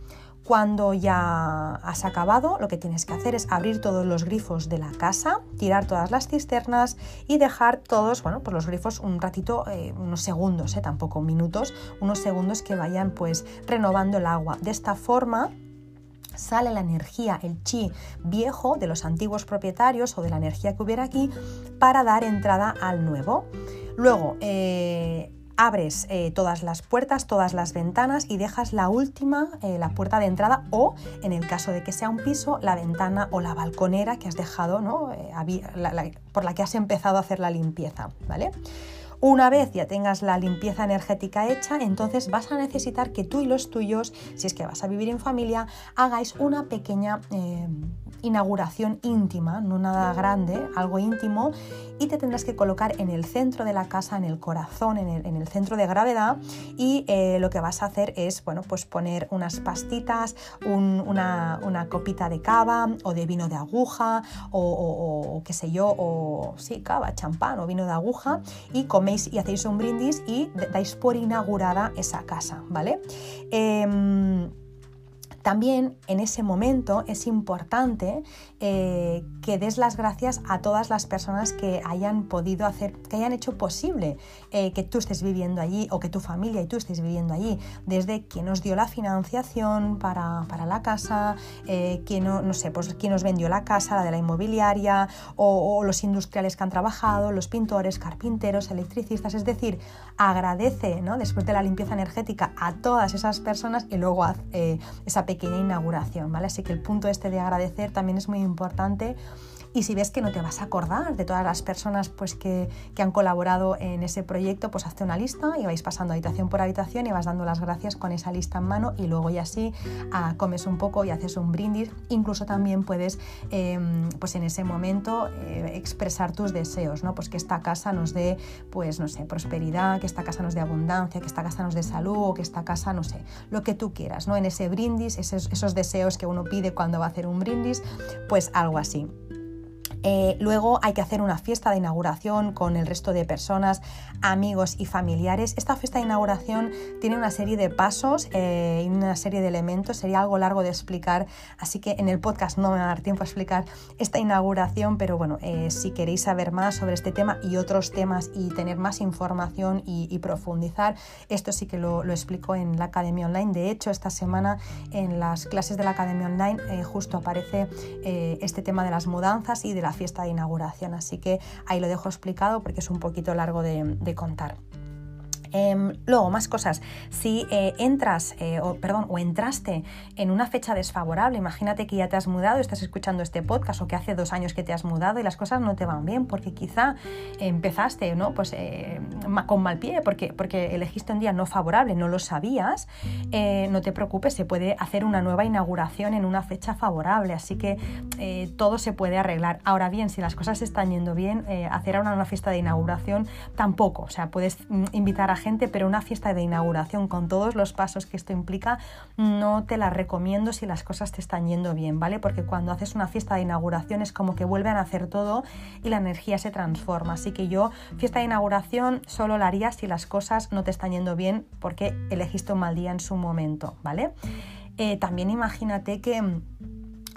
Cuando ya has acabado, lo que tienes que hacer es abrir todos los grifos de la casa, tirar todas las cisternas y dejar todos, bueno, pues los grifos un ratito, eh, unos segundos, eh, tampoco minutos, unos segundos que vayan pues renovando el agua. De esta forma, sale la energía, el chi viejo de los antiguos propietarios o de la energía que hubiera aquí para dar entrada al nuevo. Luego, eh, abres eh, todas las puertas, todas las ventanas y dejas la última, eh, la puerta de entrada o, en el caso de que sea un piso, la ventana o la balconera que has dejado, ¿no? por la que has empezado a hacer la limpieza, ¿vale? Una vez ya tengas la limpieza energética hecha, entonces vas a necesitar que tú y los tuyos, si es que vas a vivir en familia, hagáis una pequeña eh, inauguración íntima, no nada grande, algo íntimo, y te tendrás que colocar en el centro de la casa, en el corazón, en el, centro de gravedad, y eh, lo que vas a hacer es, bueno, pues poner unas pastitas, una, copita de cava o de vino de aguja, o, qué sé yo, o sí, cava, champán o vino de aguja, y coméis y hacéis un brindis y dais por inaugurada esa casa, ¿vale? Em, también en ese momento es importante eh, que des las gracias a todas las personas que hayan podido hacer, que hayan hecho posible eh, que tú estés viviendo allí o que tu familia y tú estés viviendo allí, desde quien nos dio la financiación para, la casa, eh, quien, no, sé, pues quién nos vendió la casa, la de la inmobiliaria, o, los industriales que han trabajado, los pintores, carpinteros, electricistas, es decir, agradece ¿no? después de la limpieza energética a todas esas personas y luego haz esa pequeña inauguración, ¿vale? Así que el punto este de agradecer también es muy importante importante. Y si ves que no te vas a acordar de todas las personas pues, que, han colaborado en ese proyecto, pues hazte una lista y vais pasando habitación por habitación y vas dando las gracias con esa lista en mano y luego ya así ah, comes un poco y haces un brindis. Incluso también puedes em, pues en ese momento eh, expresar tus deseos, ¿no? Pues que esta casa nos dé, pues no sé, prosperidad, que esta casa nos dé abundancia, que esta casa nos dé salud o que esta casa, no sé, lo que tú quieras, ¿no? En ese brindis, esos deseos que uno pide cuando va a hacer un brindis, pues algo así. Eh, luego hay que hacer una fiesta de inauguración con el resto de personas, amigos y familiares. Esta fiesta de inauguración tiene una serie de pasos eh, y una serie de elementos. Sería algo largo de explicar, así que en el podcast no me va a dar tiempo a explicar esta inauguración, pero bueno, eh, si queréis saber más sobre este tema y otros temas y tener más información y, profundizar, esto sí que lo, lo, explico en la Academia Online. De hecho, esta semana en las clases de la Academia Online justo aparece este tema de las mudanzas y de fiesta de inauguración. Así que ahí lo dejo explicado porque es un poquito largo de, contar. Em, luego, más cosas. Si eh, entras, eh, o, perdón, o entraste en una fecha desfavorable, imagínate que ya te has mudado, estás escuchando este podcast o que hace dos años que te has mudado y las cosas no te van bien porque quizá empezaste ¿no? pues, eh, con mal pie porque, porque elegiste un día no favorable, no lo sabías, no te preocupes, se puede hacer una nueva inauguración en una fecha favorable, así que todo se puede arreglar. Ahora bien, si las cosas están yendo bien, hacer una, una fiesta de inauguración tampoco, o sea, puedes mm, invitar a gente, pero una fiesta de inauguración con todos los pasos que esto implica, no te la recomiendo si las cosas te están yendo bien, ¿vale? Porque cuando haces una fiesta de inauguración es como que vuelven a hacer todo y la energía se transforma. Así que yo, fiesta de inauguración solo la haría si las cosas no te están yendo bien porque elegiste un mal día en su momento, ¿vale? Eh, también imagínate que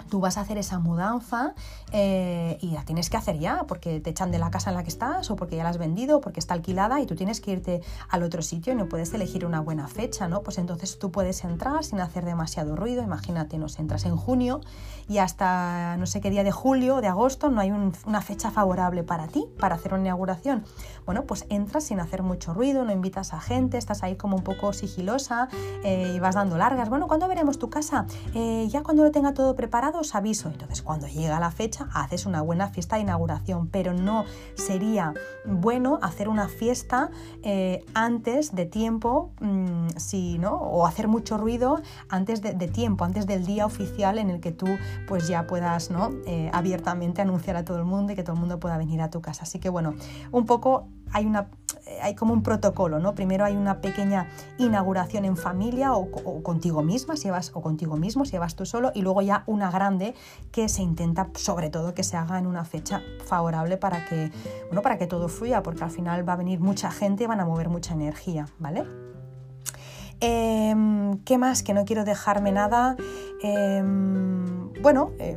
tú vas a hacer esa mudanza eh, y la tienes que hacer ya, porque te echan de la casa en la que estás o porque ya la has vendido, porque está alquilada y tú tienes que irte al otro sitio y no puedes elegir una buena fecha, ¿no? Pues entonces tú puedes entrar sin hacer demasiado ruido, imagínate, nos entras en junio y hasta no sé qué día de julio o de agosto no hay una fecha favorable para ti, para hacer una inauguración. Bueno, pues entras sin hacer mucho ruido, no invitas a gente, estás ahí como un poco sigilosa eh, y vas dando largas. Bueno, ¿cuándo veremos tu casa? Eh, ya cuando lo tenga todo preparado os aviso. Entonces, cuando llega la fecha, haces una buena fiesta de inauguración, pero no sería bueno hacer una fiesta eh, antes de tiempo, mm, si, ¿no? o hacer mucho ruido antes de, tiempo, antes del día oficial en el que tú pues ya puedas ¿no? Eh, abiertamente anunciar a todo el mundo y que todo el mundo pueda venir a tu casa. Así que bueno, un poco hay una hay como un protocolo, ¿no? Primero hay una pequeña inauguración en familia o, contigo misma, si vas, o contigo mismo, si vas tú solo, y luego ya una grande que se intenta, sobre todo, que se haga en una fecha favorable para que, bueno, para que todo fluya, porque al final va a venir mucha gente y van a mover mucha energía, ¿vale? Em, ¿Qué más? Que no quiero dejarme nada. Em, bueno, em,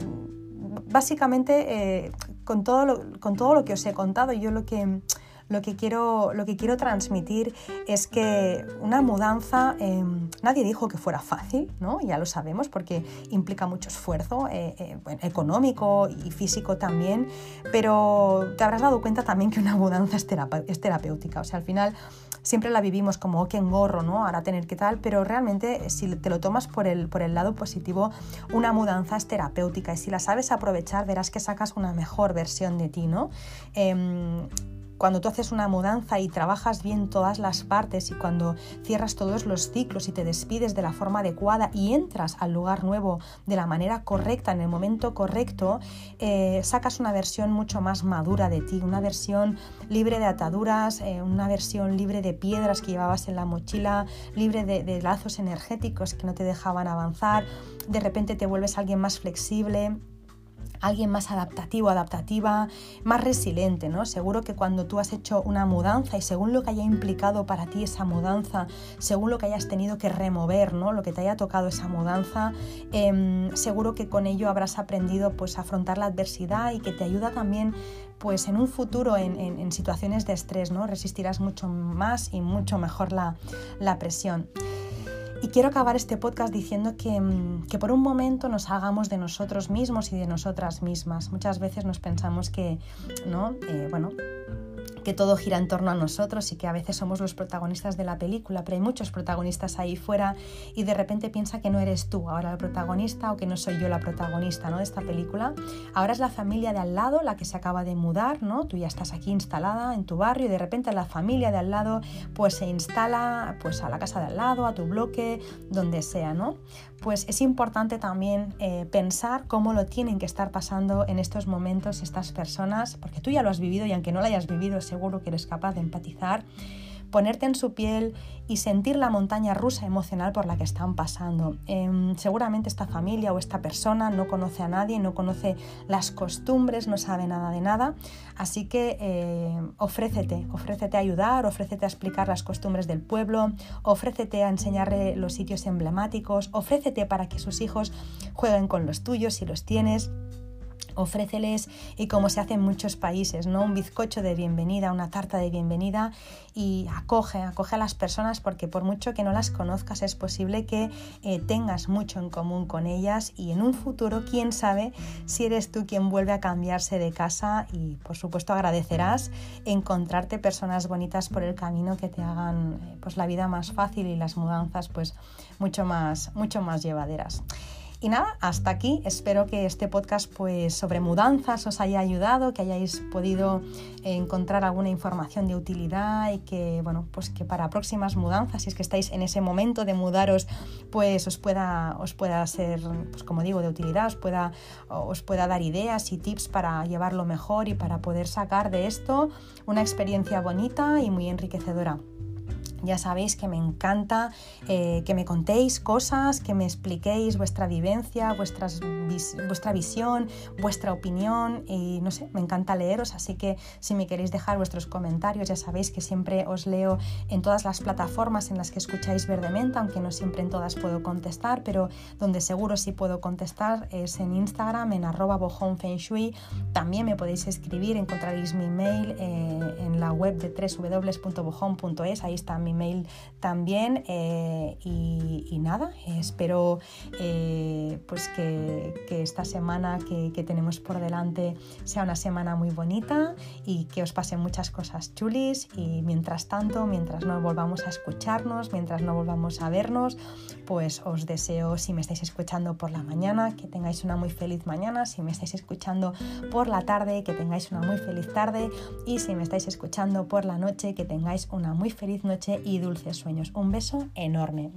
básicamente eh, con, todo con todo lo que os he contado, yo lo que lo que quiero, lo que quiero transmitir es que una mudanza, em, nadie dijo que fuera fácil, ¿no? ya lo sabemos porque implica mucho esfuerzo eh, eh, económico y físico también, pero te habrás dado cuenta también que una mudanza es, terapéutica, o sea, al final siempre la vivimos como, oh, qué engorro, ¿no? Ahora tener que tal, pero realmente si te lo tomas por el, por el lado positivo, una mudanza es terapéutica y si la sabes aprovechar verás que sacas una mejor versión de ti, ¿no? Cuando tú haces una mudanza y trabajas bien todas las partes y cuando cierras todos los ciclos y te despides de la forma adecuada y entras al lugar nuevo de la manera correcta, en el momento correcto, eh, sacas una versión mucho más madura de ti, una versión libre de ataduras, eh, una versión libre de piedras que llevabas en la mochila, libre de lazos energéticos que no te dejaban avanzar, de repente te vuelves alguien más flexible alguien más adaptativo, adaptativa, más resiliente, ¿no? Seguro que cuando tú has hecho una mudanza y según lo que haya implicado para ti esa mudanza, según lo que hayas tenido que remover, ¿no? Lo que te haya tocado esa mudanza, em, seguro que con ello habrás aprendido pues a afrontar la adversidad y que te ayuda también pues en un futuro en, situaciones de estrés, ¿no? Resistirás mucho más y mucho mejor la, la presión. Y quiero acabar este podcast diciendo mm, que, por un momento nos hagamos de nosotros mismos y de nosotras mismas. Muchas veces nos pensamos que, ¿no? Eh, bueno, que todo gira en torno a nosotros y que a veces somos los protagonistas de la película, pero hay muchos protagonistas ahí fuera y de repente piensa que no eres tú ahora el protagonista o que no soy yo la protagonista ¿no? de esta película. Ahora es la familia de al lado la que se acaba de mudar, ¿no? Tú ya estás aquí instalada en tu barrio y de repente la familia de al lado pues se instala pues a la casa de al lado, a tu bloque, donde sea, ¿no? Pues es importante también eh, pensar cómo lo tienen que estar pasando en estos momentos estas personas, porque tú ya lo has vivido y aunque no lo hayas vivido seguro que eres capaz de empatizar, ponerte en su piel y sentir la montaña rusa emocional por la que están pasando. Em, seguramente esta familia o esta persona no conoce a nadie, no conoce las costumbres, no sabe nada de nada, así que eh, ofrécete, ofrécete a ayudar, ofrécete a explicar las costumbres del pueblo, ofrécete a enseñarle los sitios emblemáticos, ofrécete para que sus hijos jueguen con los tuyos si los tienes ofréceles y como se hace en muchos países, ¿no? Un bizcocho de bienvenida, una tarta de bienvenida y acoge, acoge a las personas porque por mucho que no las conozcas es posible que eh, tengas mucho en común con ellas y en un futuro, quién sabe si eres tú quien vuelve a cambiarse de casa y por supuesto agradecerás encontrarte personas bonitas por el camino que te hagan eh, pues la vida más fácil y las mudanzas pues mucho más, mucho más llevaderas. Y nada, hasta aquí. Espero que este podcast pues, sobre mudanzas os haya ayudado, que hayáis podido encontrar alguna información de utilidad y que, bueno, pues que para próximas mudanzas, si es que estáis en ese momento de mudaros, pues os pueda, os pueda ser, pues como digo, de utilidad, os pueda, os pueda dar ideas y tips para llevarlo mejor y para poder sacar de esto una experiencia bonita y muy enriquecedora. Ya sabéis que me encanta eh, que me contéis cosas, que me expliquéis vuestra vivencia, vuestra visión, vuestra opinión y no sé, me encanta leeros, así que si me queréis dejar vuestros comentarios, ya sabéis que siempre os leo en todas las plataformas en las que escucháis Verdementa, aunque no siempre en todas puedo contestar, pero donde seguro sí puedo contestar es en Instagram, en arroba Shui. También me podéis escribir, encontraréis mi mail eh, en la web de www.bojón.es, ahí está mi mail también eh, y, nada, espero eh, pues que, esta semana que, tenemos por delante sea una semana muy bonita y que os pasen muchas cosas chulis. Y mientras tanto, mientras no volvamos a escucharnos, mientras no volvamos a vernos, pues os deseo, si me estáis escuchando por la mañana, que tengáis una muy feliz mañana, si me estáis escuchando por la tarde, que tengáis una muy feliz tarde y si me estáis escuchando por la noche, que tengáis una muy feliz noche y dulces sueños. Un beso enorme.